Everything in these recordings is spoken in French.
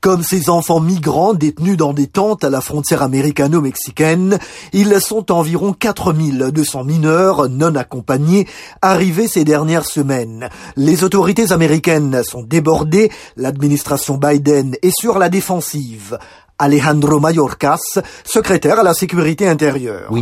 Comme ces enfants migrants détenus dans des tentes à la frontière américano-mexicaine, ils sont environ 4200 mineurs non accompagnés arrivés ces dernières semaines. Les autorités américaines sont débordées, l'administration Biden est sur la défensive. Alejandro Mayorkas, secrétaire à la sécurité intérieure.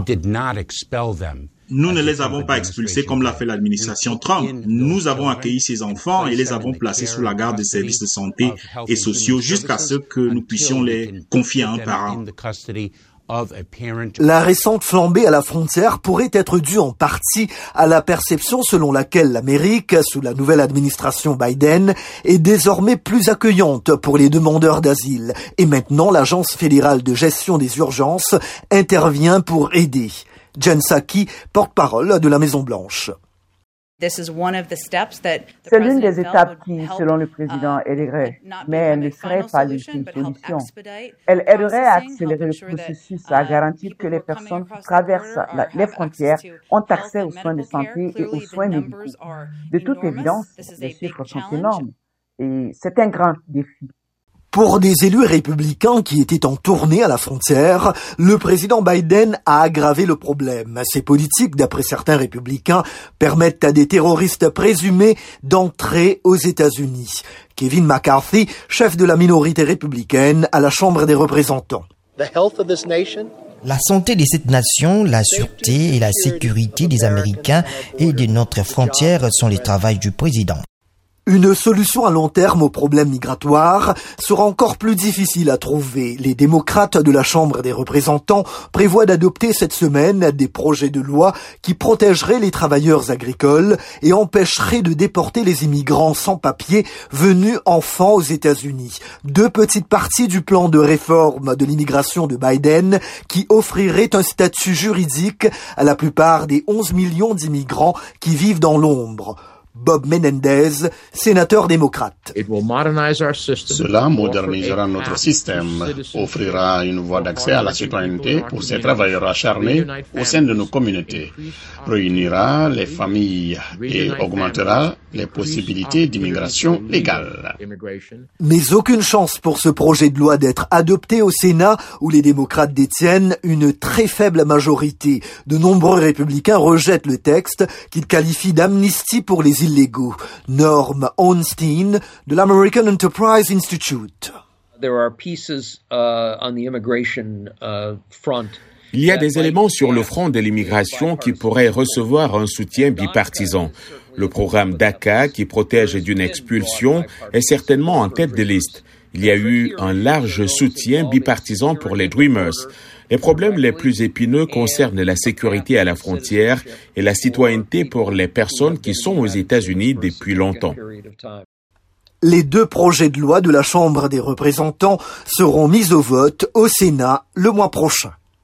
Nous ne les avons pas expulsés comme l'a fait l'administration Trump. Nous avons accueilli ces enfants et les avons placés sous la garde des services de santé et sociaux jusqu'à ce que nous puissions les confier à un parent. La récente flambée à la frontière pourrait être due en partie à la perception selon laquelle l'Amérique, sous la nouvelle administration Biden, est désormais plus accueillante pour les demandeurs d'asile. Et maintenant, l'Agence fédérale de gestion des urgences intervient pour aider. Jen Psaki, porte-parole de la Maison-Blanche. C'est l'une des étapes qui, selon le président, aiderait, mais elle ne serait pas l'ultime solution. Elle aiderait à accélérer le processus, à uh, garantir que les personnes qui traversent les frontières ont accès aux soins de santé et aux soins médicaux. De toute évidence, les chiffres sont énormes et c'est un grand défi. Pour des élus républicains qui étaient en tournée à la frontière, le président Biden a aggravé le problème. Ces politiques, d'après certains républicains, permettent à des terroristes présumés d'entrer aux États-Unis. Kevin McCarthy, chef de la minorité républicaine à la Chambre des représentants. La santé de cette nation, la sûreté et la sécurité des Américains et de notre frontière sont les travaux du président. Une solution à long terme au problème migratoire sera encore plus difficile à trouver. Les démocrates de la Chambre des représentants prévoient d'adopter cette semaine des projets de loi qui protégeraient les travailleurs agricoles et empêcheraient de déporter les immigrants sans papier venus enfants aux États-Unis. Deux petites parties du plan de réforme de l'immigration de Biden qui offrirait un statut juridique à la plupart des 11 millions d'immigrants qui vivent dans l'ombre. Bob Menendez, sénateur démocrate. Cela modernisera notre système, offrira une voie d'accès à la citoyenneté pour ces travailleurs acharnés au sein de nos communautés, réunira les familles et augmentera les possibilités d'immigration légale. Mais aucune chance pour ce projet de loi d'être adopté au Sénat où les démocrates détiennent une très faible majorité. De nombreux républicains rejettent le texte qu'ils qualifient d'amnistie pour les illégaux. Norm Onstein de l'American Enterprise Institute. Il y a des éléments sur le front de l'immigration qui pourraient recevoir un soutien bipartisan. Le programme DACA, qui protège d'une expulsion, est certainement en tête de liste. Il y a eu un large soutien bipartisan pour les Dreamers. Les problèmes les plus épineux concernent la sécurité à la frontière et la citoyenneté pour les personnes qui sont aux États-Unis depuis longtemps. Les deux projets de loi de la Chambre des représentants seront mis au vote au Sénat le mois prochain.